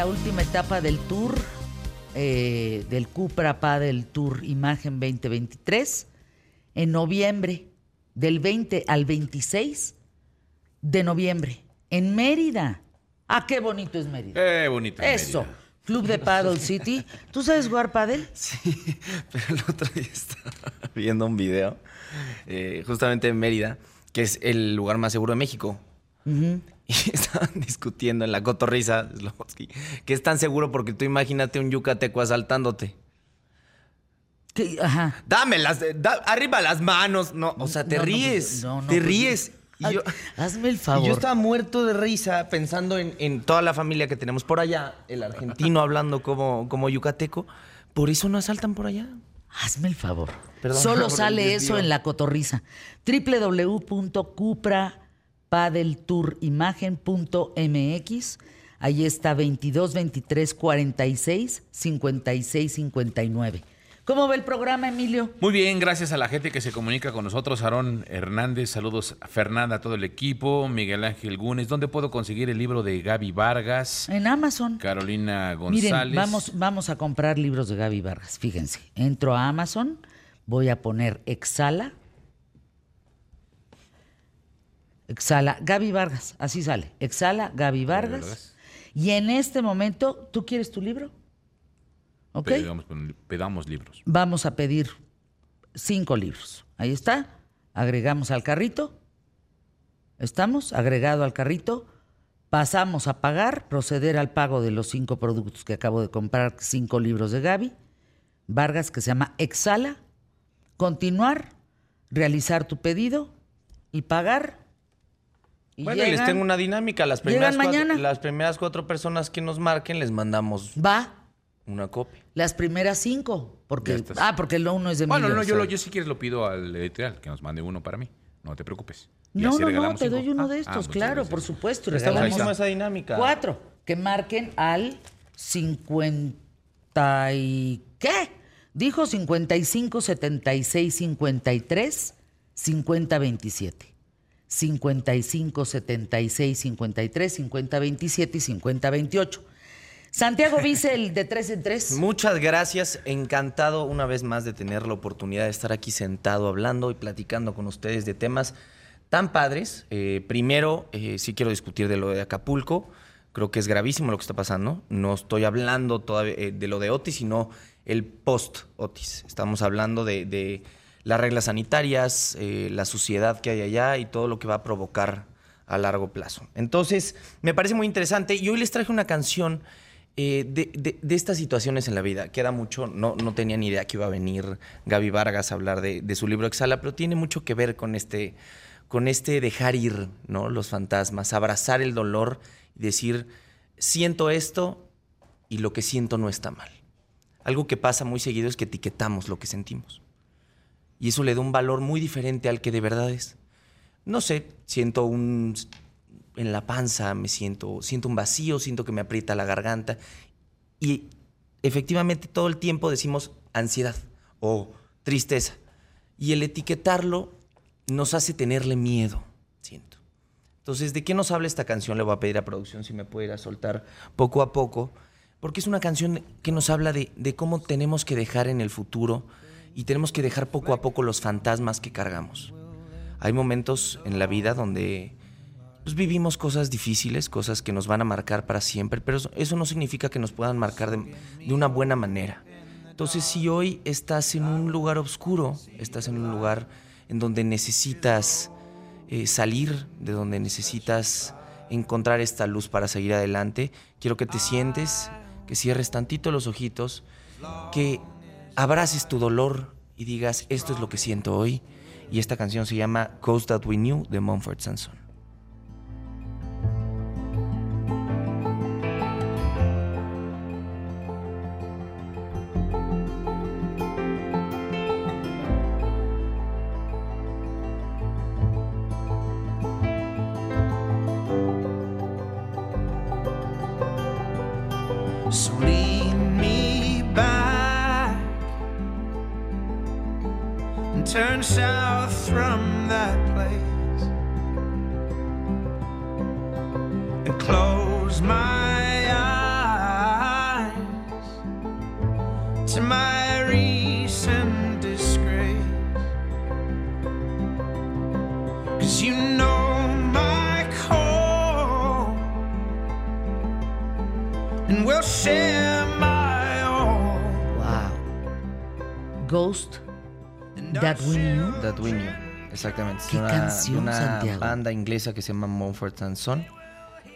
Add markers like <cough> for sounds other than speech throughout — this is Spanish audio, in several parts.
la última etapa del tour, eh, del Cupra Padel Tour Imagen 2023, en noviembre, del 20 al 26 de noviembre, en Mérida. Ah, qué bonito es Mérida. Qué bonito. es Eso. Mérida. Club de Paddle City. ¿Tú sabes jugar paddle? <laughs> Sí, pero el otro día estaba viendo un video, eh, justamente en Mérida, que es el lugar más seguro de México. Y <laughs> estaban discutiendo en la cotorriza, Slobodsky, que es tan seguro porque tú imagínate un yucateco asaltándote. ¿Qué? Ajá. Dame las, da- arriba las manos. No, o sea, te No, no, ríes. pues, no, no, te pues, ríes. Y yo, hazme el y favor. yo estaba muerto de risa pensando en, en toda la familia que tenemos por allá, el argentino <laughs> hablando como, como yucateco. Por eso no asaltan por allá. Hazme el favor. Perdón Solo sale eso en la cotorriza. www.cuprapadeltourimagen.mx. Ahí está 22 23 46 56 59. ¿Cómo va el programa, Emilio? Muy bien, gracias a la gente que se comunica con nosotros. Aarón Hernández, saludos a Fernanda, a todo el equipo. Miguel Ángel Gunes, ¿dónde puedo conseguir el libro de Gaby Vargas? En Amazon. Carolina González. Miren, vamos, vamos a comprar libros de Gaby Vargas. Fíjense, entro a Amazon, voy a poner Exhala. Exhala, Gaby Vargas, así sale. Exhala, Gaby Vargas. Vargas. Y en este momento, ¿tú quieres tu libro? ¿Ok? Pedamos, pedamos libros. Vamos a pedir cinco libros. Ahí está. Agregamos al carrito. ¿Estamos? Agregado al carrito. Pasamos a pagar, proceder al pago de los cinco productos que acabo de comprar, cinco libros de Gaby. Vargas, que se llama Exhala. Continuar, realizar tu pedido y pagar. Y bueno, y les llegan- tengo una dinámica. Las llegan primeras, cuatro, las primeras cuatro personas que nos marquen les mandamos Va, una copia. las primeras cinco. Porque, ah, porque lo uno es de Bueno, no, yo, lo- yo si quieres lo pido al editorial, que nos mande uno para mí. No te preocupes. Y No, no, no, te cinco. doy uno Ah, de ah, estos, claro, gracias. por supuesto. buenísima esa dinámica. Cuatro, que marquen al 50 y... ¿Qué? Dijo 55 76 53 50 27. 55 76 53 50 27 y 50 28. Santiago Vice, el de 3 en 3. <laughs> Muchas gracias, encantado una vez más de tener la oportunidad de estar aquí sentado hablando y platicando con ustedes de temas tan padres. Eh, primero, eh, sí quiero discutir de lo de Acapulco. Creo que es gravísimo lo que está pasando. No estoy hablando todavía eh, de lo de Otis, sino el post-Otis. Estamos hablando de las reglas sanitarias, eh, la suciedad que hay allá y todo lo que va a provocar a largo plazo. Entonces, me parece muy interesante y hoy les traje una canción eh, de, estas situaciones en la vida. Queda mucho, no, no tenía ni idea que iba a venir Gaby Vargas a hablar de, de su libro Exhala, pero tiene mucho que ver con este, con este dejar ir ¿no? los fantasmas, abrazar el dolor y decir, siento esto y lo que siento no está mal. Algo que pasa muy seguido es que etiquetamos lo que sentimos. Y eso le da un valor muy diferente al que de verdad es. No sé, siento un en la panza, me siento, siento un vacío, siento que me aprieta la garganta. Y efectivamente todo el tiempo decimos ansiedad o tristeza. Y el etiquetarlo nos hace tenerle miedo, siento. Entonces, ¿de qué nos habla esta canción? Le voy a pedir a producción si me puede ir a soltar poco a poco, porque es una canción que nos habla de cómo tenemos que dejar en el futuro y tenemos que dejar poco a poco los fantasmas que cargamos. Hay momentos en la vida donde pues, vivimos cosas difíciles, cosas que nos van a marcar para siempre, pero eso, no significa que nos puedan marcar de, de una buena manera. Entonces, si hoy estás en un lugar oscuro, estás en un lugar en donde necesitas eh, salir, de donde necesitas encontrar esta luz para seguir adelante, quiero que te sientes, que cierres tantito los ojitos, que abraces tu dolor y digas, esto es lo que siento hoy. Y esta canción se llama Coast That We Knew de Mumford Sanson. South from that place and close my eyes to my recent disgrace. Cause you know my call and we'll share my all. Wow. Ghost That We Knew. That We Knew. Exactamente. Es ¿Qué una, canción, una Santiago? banda inglesa que se llama Mumford and Son,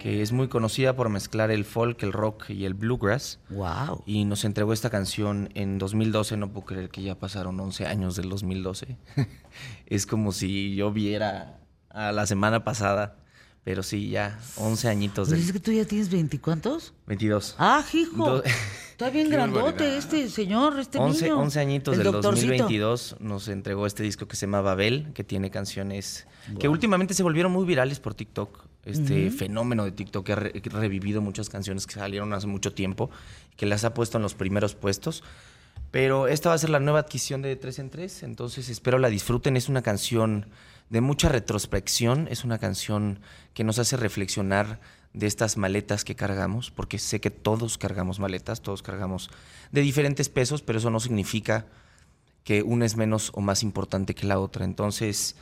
que es muy conocida por mezclar el folk, el rock y el bluegrass. Wow. Y nos entregó esta canción en 2012. No puedo creer que ya pasaron 11 años del 2012. <laughs> es como si yo viera a la semana pasada. Pero sí, ya 11 añitos Pero del es que tú ya tienes veinticuántos. 22. Ah, hijo. Do- <laughs> Está bien Qué grandote barbaridad. este señor, este 11, niño. 11 añitos El del doctorcito. 2022 nos entregó este disco que se llama Babel, que tiene canciones que últimamente se volvieron muy virales por TikTok. Este fenómeno de TikTok que ha re- que ha revivido muchas canciones que salieron hace mucho tiempo, que las ha puesto en los primeros puestos. Pero esta va a ser la nueva adquisición de 3 en 3, entonces espero la disfruten. Es una canción de mucha retrospección, es una canción que nos hace reflexionar de estas maletas que cargamos, porque sé que todos cargamos maletas, todos cargamos de diferentes pesos, pero eso no significa que una es menos o más importante que la otra. Entonces,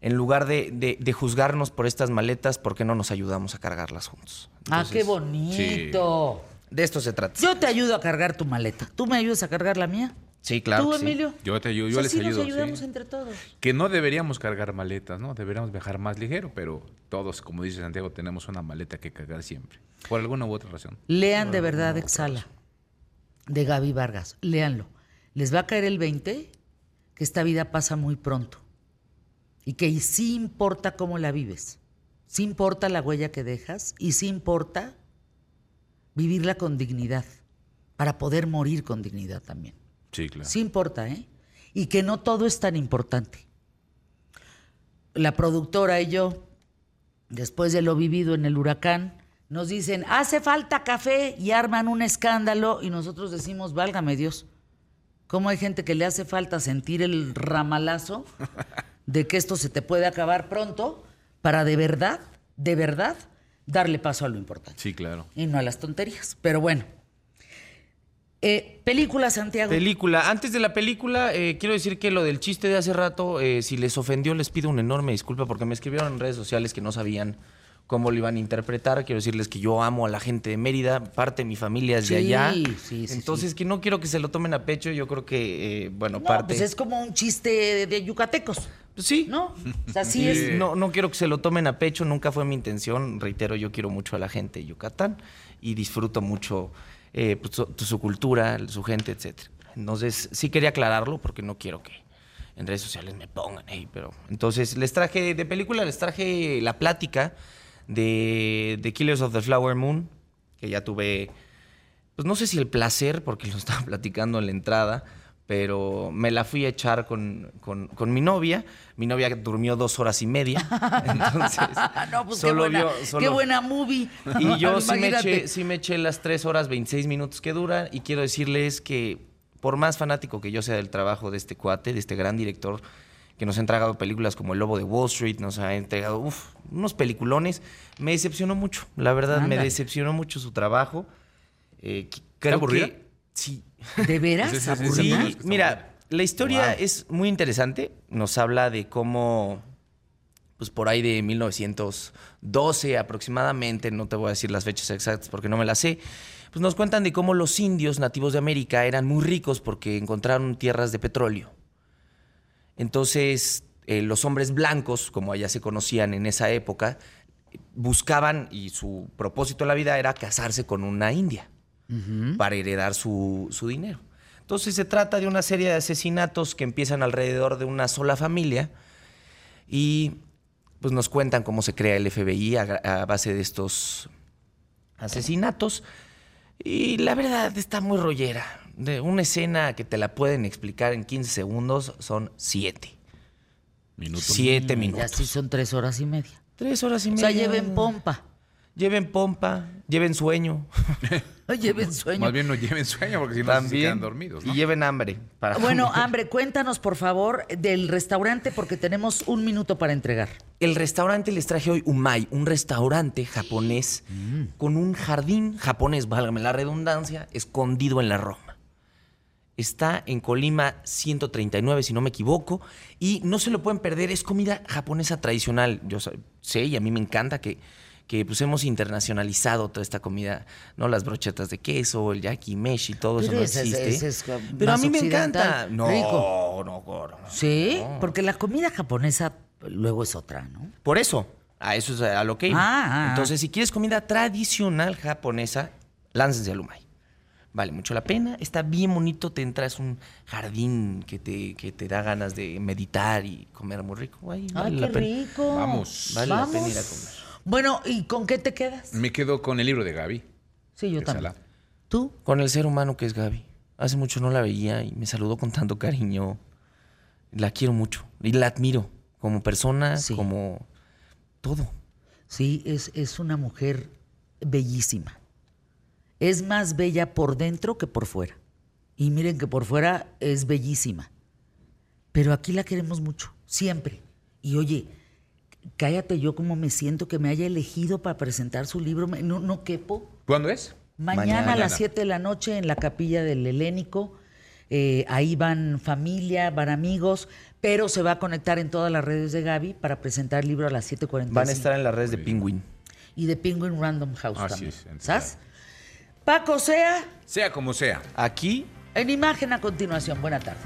en lugar de, de- de juzgarnos por estas maletas, ¿por qué no nos ayudamos a cargarlas juntos? Ah, qué bonito. De esto se trata. Yo te ayudo a cargar tu maleta. ¿Tú me ayudas a cargar la mía? Sí, claro. ¿Tú, sí. Emilio? Yo te ayudo, yo Pues les así ayudo. nos ayudamos sí. entre todos. Que no deberíamos cargar maletas, ¿no? Deberíamos viajar más ligero, pero todos, como dice Santiago, tenemos una maleta que cargar siempre. Por alguna u otra razón. Lean de verdad Exhala, de Gaby Vargas. Léanlo. Les va a caer el 20 que esta vida pasa muy pronto y que sí importa cómo la vives. Sí importa la huella que dejas y sí importa vivirla con dignidad para poder morir con dignidad también. Sí, claro. Sí importa, ¿eh? Y que no todo es tan importante. La productora y yo, después de lo vivido en el huracán, nos dicen, hace falta café y arman un escándalo y nosotros decimos, válgame Dios, ¿cómo hay gente que le hace falta sentir el ramalazo de que esto se te puede acabar pronto para de verdad, de verdad, darle paso a lo importante? Sí, claro. Y no a las tonterías. Pero bueno. Eh, película, Santiago. Película. Antes de la película, eh, quiero decir que lo del chiste de hace rato, eh, si les ofendió, les pido una enorme disculpa porque me escribieron en redes sociales que no sabían cómo lo iban a interpretar. Quiero decirles que yo amo a la gente de Mérida, parte de mi familia es de Sí, allá. sí, sí, Entonces, que no quiero que se lo tomen a pecho. Yo creo que, eh, bueno, No, parte. pues es como un chiste de, de yucatecos, Pues sí. ¿no? O sea, sí <laughs> es. No, no quiero que se lo tomen a pecho, nunca fue mi intención. Reitero, yo quiero mucho a la gente de Yucatán y disfruto mucho eh, pues, su, cultura, su gente, etc. Entonces, sí quería aclararlo porque no quiero que en redes sociales me pongan ahí, pero entonces les traje de película, les traje la plática de The Killers of the Flower Moon, que ya tuve, pues no sé si el placer, porque lo estaba <laughs> platicando en la entrada, pero me la fui a echar con, con- con mi novia. Mi novia durmió dos horas y media. <laughs> Entonces, no, pues solo qué, buena, vio- solo- qué buena movie. Y yo <laughs> sí me, eché, sí me eché las 3 horas 26 minutos que dura y quiero decirles que por más fanático que yo sea del trabajo de este cuate, de este gran director que nos ha entregado películas como El Lobo de Wall Street, nos ha entregado uf, unos peliculones, me decepcionó mucho. La verdad, me decepcionó mucho su trabajo. Eh, aburrida? que sí. ¿De veras? Sí, mira, la historia Wow. es muy interesante. Nos habla de cómo, pues por ahí de 1912 aproximadamente, no te voy a decir las fechas exactas porque no me las sé, pues nos cuentan de cómo los indios nativos de América eran muy ricos porque encontraron tierras de petróleo. Entonces, eh, los hombres blancos, como allá se conocían en esa época, buscaban y su propósito en la vida era casarse con una india para heredar su, su dinero. Entonces se trata de una serie de asesinatos que empiezan alrededor de una sola familia y pues nos cuentan cómo se crea el FBI a, base de estos asesinatos. Y la verdad está muy rollera. De una escena que te la pueden explicar en 15 segundos son siete. Minutos. Siete Ya minutos. sí son tres horas y media. Tres horas y O media. sea, lleven pompa. Lleven pompa, lleven sueño. <laughs> Lleven sueño. Más bien no lleven sueño porque si no se quedan dormidos. ¿no? Y lleven hambre. Para Bueno, comer. <laughs> hambre, cuéntanos por favor del restaurante porque tenemos un minuto para entregar. El restaurante les traje hoy Umai, un restaurante japonés Mm. con un jardín japonés, válgame la redundancia, escondido en la Roma. Está en Colima 139, si no me equivoco. Y no se lo pueden perder, es comida japonesa tradicional. Yo sé y a mí me encanta que, que pues hemos internacionalizado toda esta comida, ¿no? Las brochetas de queso, el yakimeshi, todo eso no ese existe. ese es, Pero a mí me encanta. No, rico. no, no, no. Sí, no. porque la comida japonesa luego es otra, ¿no? Por eso, a eso es a lo que iba. Ah, ah, ah. Entonces, si quieres comida tradicional japonesa, láncense al Umai. Vale mucho la pena, está bien bonito, te entras un jardín que te, que te da ganas de meditar y comer muy rico. Vale Ay, la qué pena. rico. Vamos. Vale la Vamos. pena ir a comer. Bueno, ¿y con qué te quedas? Me quedo con el libro de Gaby. Sí, yo también. Sala. ¿Tú? Con el ser humano que es Gaby. Hace mucho no la veía y me saludó con tanto cariño. La quiero mucho y la admiro como persona, Sí. como todo. Sí, es, es una mujer bellísima. Es más bella por dentro que por fuera. Y miren que por fuera es bellísima. Pero aquí la queremos mucho, siempre. Y oye, cállate yo como me siento que me haya elegido para presentar su libro. No, no quepo. ¿Cuándo es? Mañana, Mañana. a las 7 de la noche en la capilla del Helénico. Eh, ahí van familia, van amigos, pero se va a conectar en todas las redes de Gaby para presentar el libro a las 7.45. Van a estar en las redes de Penguin. Y de Penguin Random House Así también. entonces, ¿Sabes? Paco Sea, Sea como sea. Aquí en imagen a continuación. Buena tarde.